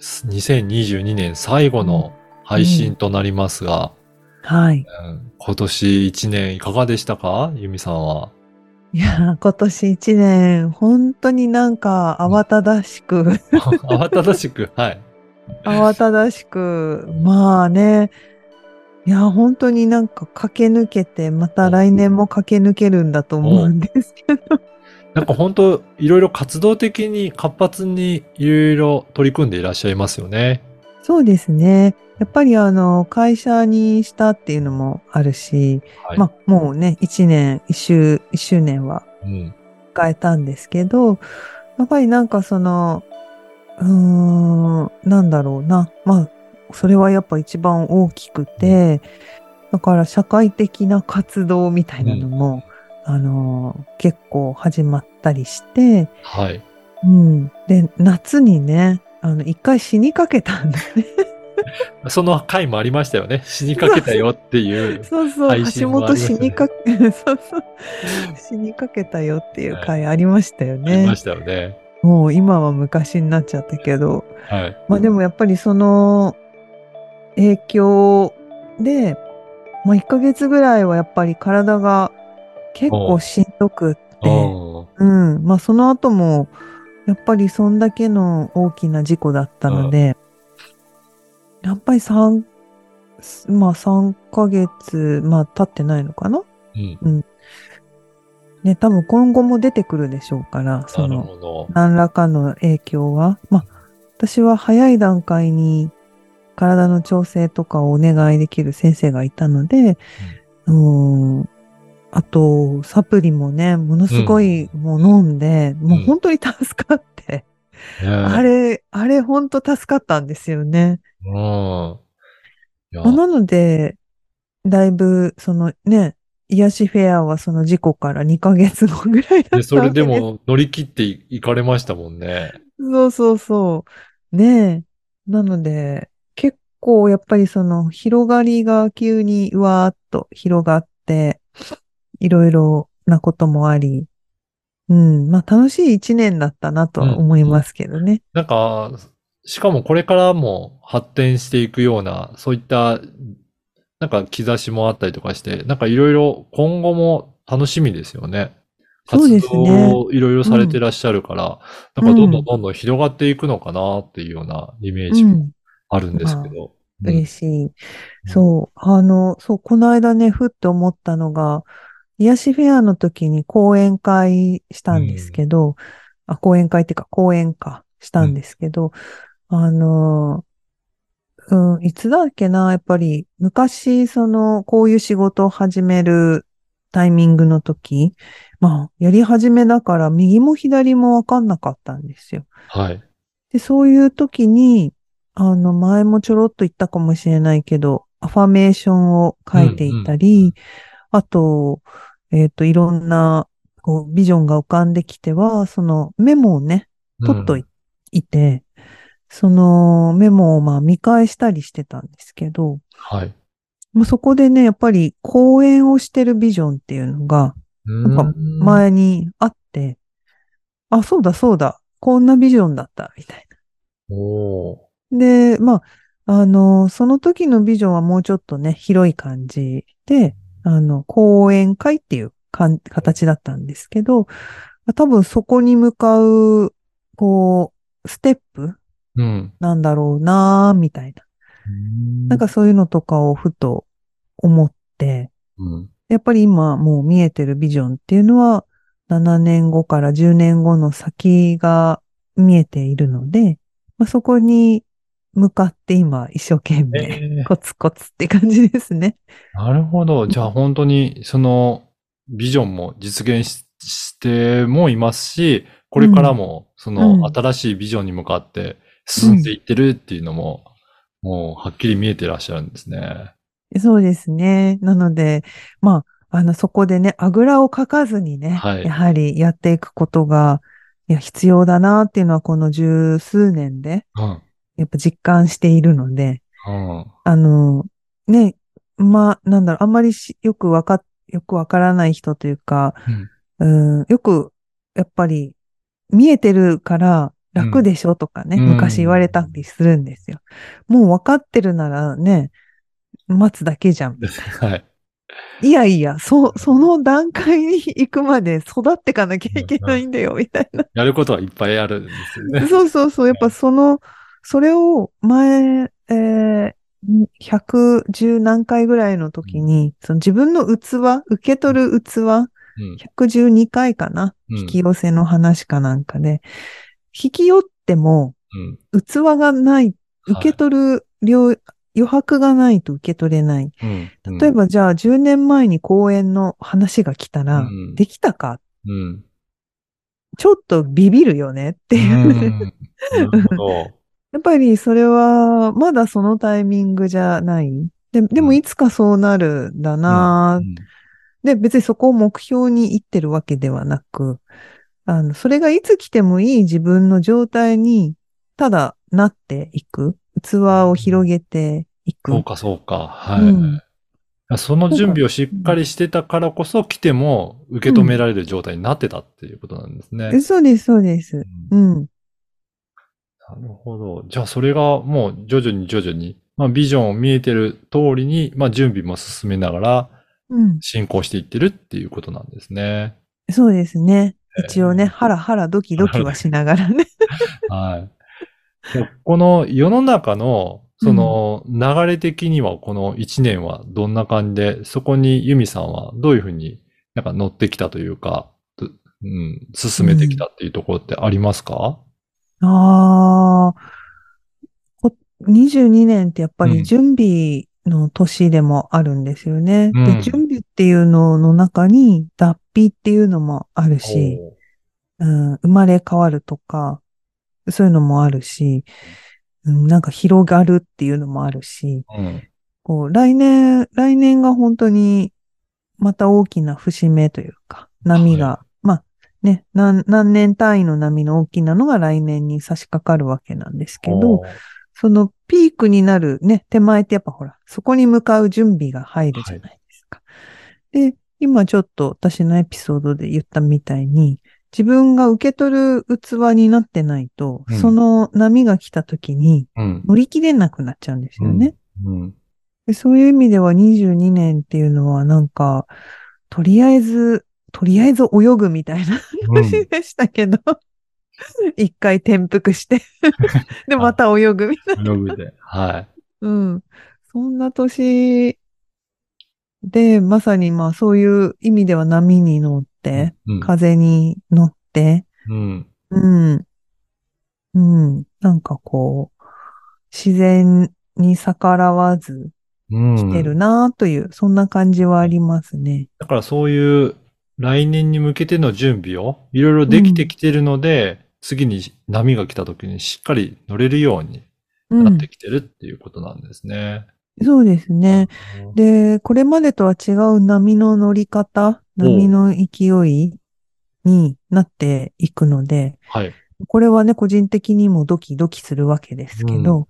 2022年最後の配信となりますが、はい。うん。今年1年いかがでしたか？ゆみさんは。いや今年一年本当になんか慌ただしく。慌ただしく、はい。慌ただしく。まあね。いや本当になんか駆け抜けてまた来年も駆け抜けるんだと思うんですけどなんか本当、いろいろ活動的に活発にいろいろ取り組んでいらっしゃいますよね。そうですね。やっぱりあの、会社にしたっていうのもあるし、はい。まあもうね、一年、一周、一周年はうん。迎えたんですけど、やっぱりなんかその、うーん、なんだろうな。まあ、それはやっぱ一番大きくて、だから社会的な活動みたいなのも、あの、結構始まったりして、はい。うん。で、夏にね、あの、一回死にかけたんだね。その回もありましたよね。死にかけたよっていう。そうそう、橋本死にかけ、そうそう、死にかけたよっていう回ありましたよありねま。したよね。もう今は昔になっちゃったけど、はい。まあでもやっぱりその影響で、まあ1ヶ月ぐらいはやっぱり体が結構しんどくって、うん、まあその後もやっぱりそんだけの大きな事故だったので、やっぱり3、まあ3ヶ月、まあ経ってないのかな？うん。ね、多分今後も出てくるでしょうから、その。何らかの影響は。まあ私は早い段階に体の調整とかをお願いできる先生がいたので、うん、あと、サプリもね、ものすごいもう飲んで、もう本当に助かって、ねあれ、あれ本当助かったんですよね。うん。なので、だいぶ、そのね、癒しフェアはその事故から2ヶ月後ぐらいだったでそれでも乗り切っていいかれましたもんね。そうそうそう。ねえ。なので、結構やっぱりその広がりが急にうわーっと広がって、いろいろなこともあり、うん、まあ楽しい一年だったなとは思いますけどね。なんか、しかもこれからも発展していくような、そういった、なんか兆しもあったりとかして、なんかいろいろ今後も楽しみですよね。活動をいろいろされてらっしゃるから、なんかどんどんどんどん広がっていくのかなっていうようなイメージもうん、あるんですけど。うん嬉しい。そう、あの、そう、この間ね、ふって思ったのが、癒しフェアの時に講演会したんですけど、あ、講演会っていうか講演かしたんですけど、あの、うん、いつだっけな、やっぱり昔、その、こういう仕事を始めるタイミングの時、まあ、やり始めだから右も左もわかんなかったんですよ。はい。で、そういう時に、あの、前もちょろっと言ったかもしれないけど、アファメーションを書いていたり、あと、えっ、と、いろんな、こう、ビジョンが浮かんできては、そのメモをね、取っとい,、て、そのメモをまあ見返したりしてたんですけど、はい。もうそこでね、やっぱり講演をしてるビジョンっていうのがうんなんか前にあって、あ、そうだそうだ、こんなビジョンだった、みたいな。おーで、まあ、あの、その時のビジョンはもうちょっとね、広い感じで、あの、講演会っていうかん形だったんですけど、多分そこに向かう、こう、ステップうん。なんだろうなみたいな。なんかそういうのとかをふと思って、うん、やっぱり今もう見えてるビジョンっていうのは、7年後から10年後の先が見えているので、まあ、そこに向かって今一生懸命えーコツコツって感じですね。なるほど。じゃあ本当にそのビジョンも実現ししてもいますし、これからもそうんの新しいビジョンに向かって進んでいってるっていうのももう、はっきり見えてらっしゃるんですね。そうですね。なので、まあ、あの、そこでね、あぐらをかかずにね、はいやはりやっていくことが、いや、必要だなっていうのはこの十数年で、うん。やっぱ実感しているので、うん。あの、ね、まあ、なんだろう、あんまりしよくわか、よくわからない人というか、うん、よく、やっぱり、見えてるから楽でしょとかね、うん昔言われたりするんですよ。もう分かってるならね、待つだけじゃん。はい。いやいや、そ、その段階に行くまで育ってかなきゃいけないんだよ、みたいな。やることはいっぱいあるんですよね。そうそうそう。やっぱその、それを前、えー、110何回ぐらいの時に、その自分の器、受け取る器、うん。112回かな、うん引き寄せの話かなんかで、引き寄ってもうん。器がない、はい受け取る量、余白がないと受け取れない。うん。例えばじゃあ10年前に公演の話が来たら、うんできたか？うん。ちょっとビビるよねっていう。うん。なるほど。やっぱりそれはまだそのタイミングじゃない？ででもいつかそうなるんだな、うんで、別にそこを目標に行ってるわけではなく、あの、それがいつ来てもいい自分の状態に、ただなっていく。器を広げていく。そうか、そうか。はい。うんその準備をしっかりしてたからこそ来ても受け止められる状態になってたっていうことなんですね。そうです、そうです。うんうん。なるほど。じゃあそれがもう徐々に徐々に、まあビジョンを見えてる通りに、まあ準備も進めながらうん。進行していってるっていうことなんですね。そうですね。えー一応ね、ハラハラドキドキはしながらね。はい。でこの世の中の、その流れ的にはこの1年はどんな感じで、そこにユミさんはどういうふうになんか乗ってきたというか、どうん、進めてきたっていうところってありますか、ああ、こ22年ってやっぱうん。り準備の年でもあるんですよね。うん。で、準備っていうのの中に脱皮っていうのもあるし、う。ん、生まれ変わるとか、そういうのもあるし、うん、なんか広がるっていうのもあるし、うん。こう、来年、来年が本当にまた大きな節目というか、波が、はまあね、何、何年単位の波の大きなのが来年に差し掛かるわけなんですけどそのピークになるね、手前ってやっぱほら、そこに向かう準備が入るじゃないですか。で、今ちょっと私のエピソードで言ったみたいに、自分が受け取る器になってないと、うんその波が来た時にうん。乗り切れなくなっちゃうんですよね。うん。でそういう意味では22年っていうのはなんか、とりあえず、とりあえず泳ぐみたいなうん年でしたけど、一回転覆して、で、また泳ぐみたいな。ブログで。はい。うん。そんな年で、まさにまあそういう意味では波に乗って、うん。風に乗って、うん。うん。うん。なんかこう、自然に逆らわずうん。来てるなという、そんな感じはありますね。だからそういう来年に向けての準備をいろいろできてきてるので、次に波が来た時にしっかり乗れるようにうなんって。きてるっていうことなんですね。そうですね。で、これまでとは違う波の乗り方、波の勢いになっていくので、はい。これはね、個人的にもドキドキするわけですけど、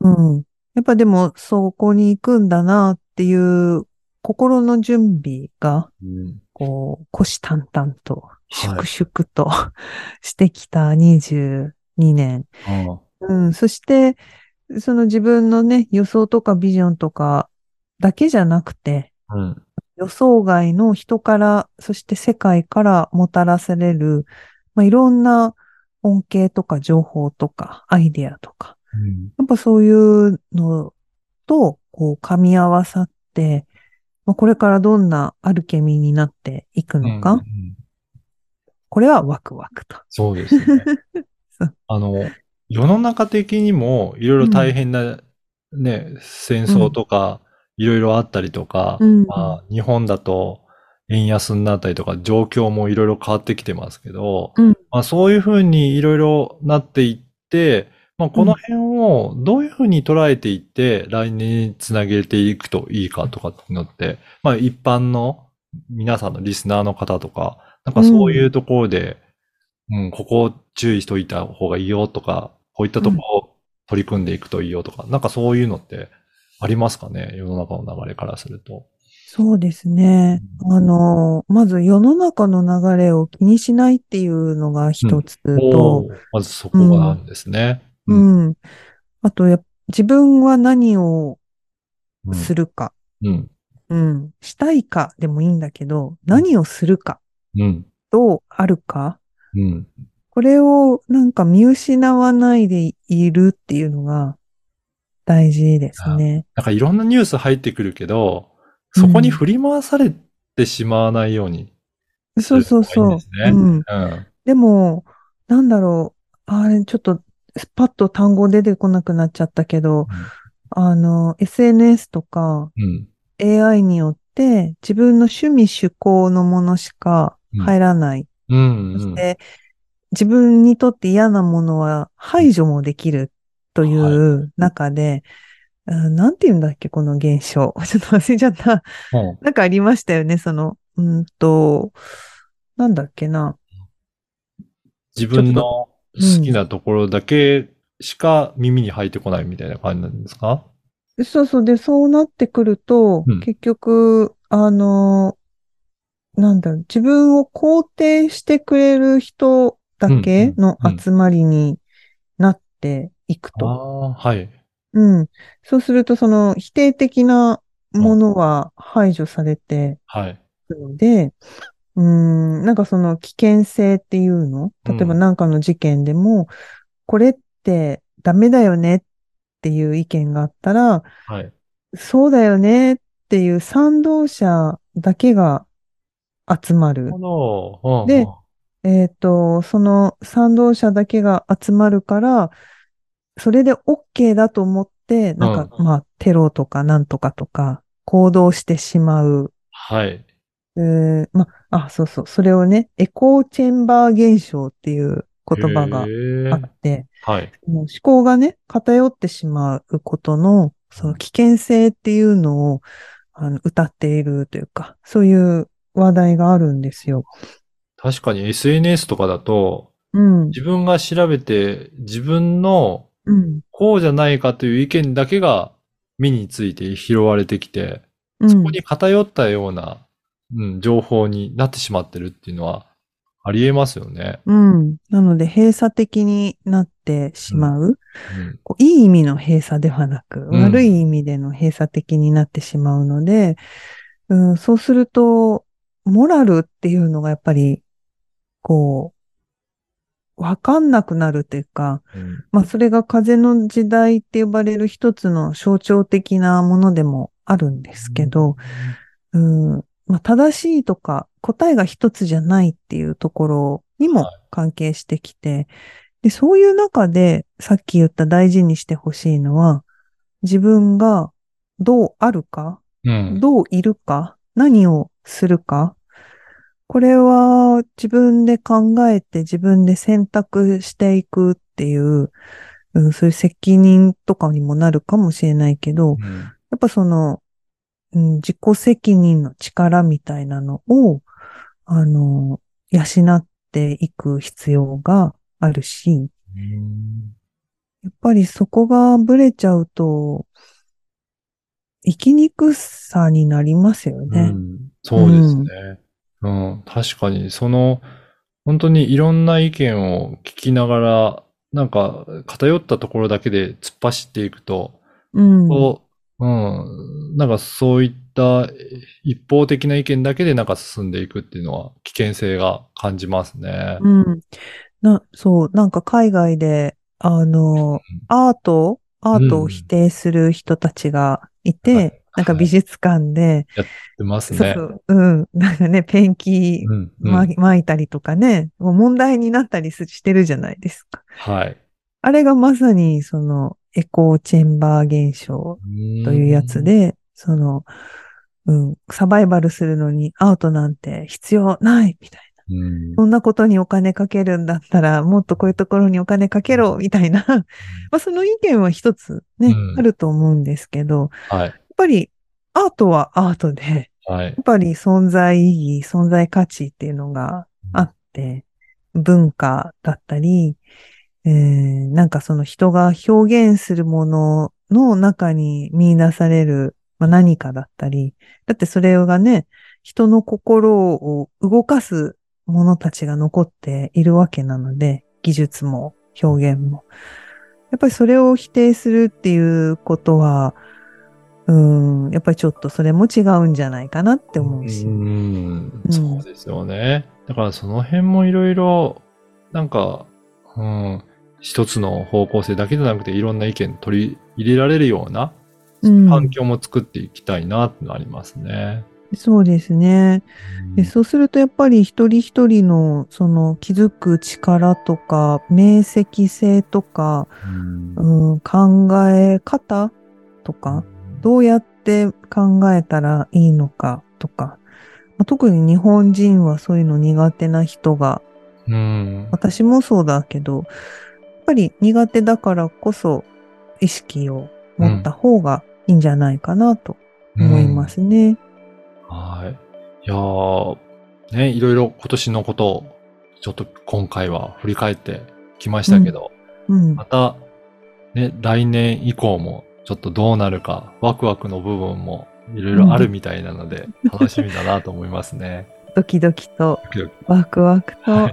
うん、うん。やっぱでも、そこに行くんだなっていう心の準備が、うんこう、虎視眈々と、はい粛々と してきた22年。あうん。そして、その自分のね、予想とかビジョンとかだけじゃなくて、あうん。予想外の人から、そして世界からもたらされる、まあ、いろんな恩恵とか情報とかアイデアとか、うん。やっぱそういうのと、こう、噛み合わさって、まあ、これからどんなアルケミーになっていくのか、うんうんこれはワクワクと。そうですね。あの、世の中的にもいろいろ大変な、ね、戦争とかいろいろあったりとか、うん。まあ、日本だと円安になったりとか状況もいろいろ変わってきてますけど、うん。まあ、そういうふうにいろいろなっていって、まあ、この辺をどういうふうに捉えていって、来年につなげていくといいかとかっていうのって、まあ、一般の皆さんのリスナーの方とか、なんかそういうところで、うん、ここを注意しといた方がいいよとか、こういったところを取り組んでいくといいよとか、なんかそういうのってありますかね？世の中の流れからすると。そうですね。あの、まず世の中の流れを気にしないっていうのが一つおと、ーまずそこがなんですね。ううんん。あとや、自分は何をするか、うん。うん。したいかでもいいんだけど、何をするか、うん。どうあるか、うん。これをなんか見失わないでいるっていうのが大事ですね。なんかいろんなニュース入ってくるけど、そこに振り回されてしまわないように。そうそうそう。うん。うん。でも、なんだろう。あれ、ちょっと、パッと単語出てこなくなっちゃったけど、あの、SNS とかうん。AI によって自分の趣味趣向のものしか入らない。うん。うん。そして、自分にとって嫌なものは排除もできるという中で、うんなんて言うんだっけ、この現象。ちょっと忘れちゃった。うんなんかありましたよね、その、うんと、なんだっけな。自分の好きなところだけしか耳に入ってこないみたいな感じなんですか？そうそう。で、そうなってくると、うん結局、あの、なんだろう、自分を肯定してくれる人だけのうんうんうん集まりになっていくあと。あ、はい。うん。そうすると、その否定的なものは排除されてはい。で、うん、なんかその危険性っていうの例えばうんなんかの事件でも、これってダメだよねっていう意見があったら、はい。そうだよねっていう賛同者だけが集まるでえっと、その賛同者だけが集まるから、それで OK だと思って、なんか、うんまあ、テロとかなんとかとか行動してしまう。はい。えーまあ、あ、そうそう。それをね、エコーチェンバー現象っていう言葉があって、はい。もう思考がね、偏ってしまうことの、その危険性っていうのを、あの、歌っているというか、そういう話題があるんですよ。確かに SNS とかだと、うん。自分が調べて自分のうん。こうじゃないかという意見だけが目について拾われてきて、うんそこに偏ったような、うん、情報になってしまってるっていうのはありえますよね。うん。なので、閉鎖的になってしまう。うん。こういい意味の閉鎖ではなく、うん悪い意味での閉鎖的になってしまうので、うん、そうすると、モラルっていうのがやっぱり、こう、わかんなくなるっていうか、うん。まあ、それが風の時代って呼ばれる一つの象徴的なものでもあるんですけど、うん、まあ、正しいとか答えが一つじゃないっていうところにも関係してきて、で、そういう中でさっき言った大事にしてほしいのは、自分がどうあるか、うん。どういるか、何をするか、これは自分で考えて自分で選択していくっていう、うん、そういう責任とかにもなるかもしれないけど、うんやっぱその、うん、自己責任の力みたいなのを、あの、養っていく必要があるし、やっぱりそこがブレちゃうと、生きにくさになりますようね。ん、そうですね。うん、確かに、その、本当にいろんな意見を聞きながら、なんか偏ったところだけで突っ走っていくと、うん。こう、うん、なんかそういった一方的な意見だけでなんか進んでいくっていうのは危険性が感じますね。うん。な、そう、なんか海外で、あの、アート、アートを否定する人たちがいて、はいなんか美術館で、出ますね。そうそう、うん、なんかね、ペンキうん、うんま、巻いたりとかね、もう問題になったりすしてるじゃないですか。はい。あれがまさにそのエコーチェンバー現象というやつで、その、うん、サバイバルするのにアートなんて必要ないみたいな。うんそんなことにお金かけるんだったら、もっとこういうところにお金かけろ、みたいな。まあ、その意見は一つね、うんあると思うんですけど、はい。やっぱりアートはアートで、はいや。っぱり存在意義、存在価値っていうのがあって、文化だったり、えーなんかその人が表現するものの中に見出される、まあ、何かだったり、だってそれがね、人の心を動かすものたちが残っているわけなので、技術も表現も。やっぱりそれを否定するっていうことは、うん、やっぱりちょっとそれも違うんじゃないかなって思うし。うんうんそうですよね。だからその辺もいろいろ、なんか、うん、一つの方向性だけじゃなくていろんな意見取り入れられるようなうん環境も作っていきたいなってのありますね。そうですね。うんでそうするとやっぱり一人一人のその気づく力とか明晰性とか、うんうん、考え方とか、どうやって考えたらいいのかとか、まあ特に日本人はそういうの苦手な人が、うん。私もそうだけど、やっぱり苦手だからこそ意識を持った方がいいんじゃないかなと思いますね。はい。いやー、ね、いろいろ今年のことを、ちょっと今回は振り返ってきましたけど、うん。また、ね、来年以降もちょっとどうなるか、ワクワクの部分もいろいろあるみたいなので、楽しみだなと思いますね。ドキドキとドキドキワクワクと、はい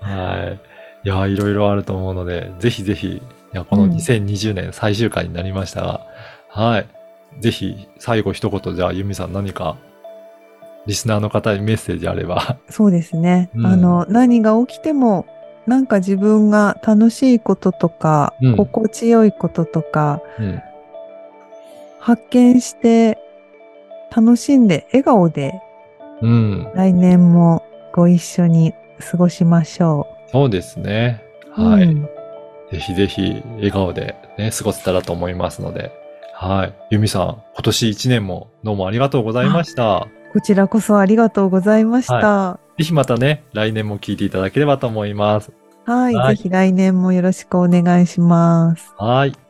はい。いやー、いろいろあると思うので、ぜひぜひ、いや、このうん2020年最終回になりましたが、はい。ぜひ、最後一言、じゃあ、ユミさん何か、リスナーの方にメッセージあれば。そうですね。うんあの、何が起きても、なんか自分が楽しいこととか、うん心地よいこととか、うん。発見して、楽しんで、笑顔で、うん。来年もご一緒に過ごしましょそうですね。う。はい。うんぜひぜひ、笑顔でね、過ごせたらと思いますので。はい。ユミさん、今年1年もどうもありがとうございました。こちらこそありがとうございました。ぜひまたね、来年も聞いていただければと思います。はい。はいぜひ来年もよろしくお願いします。はい。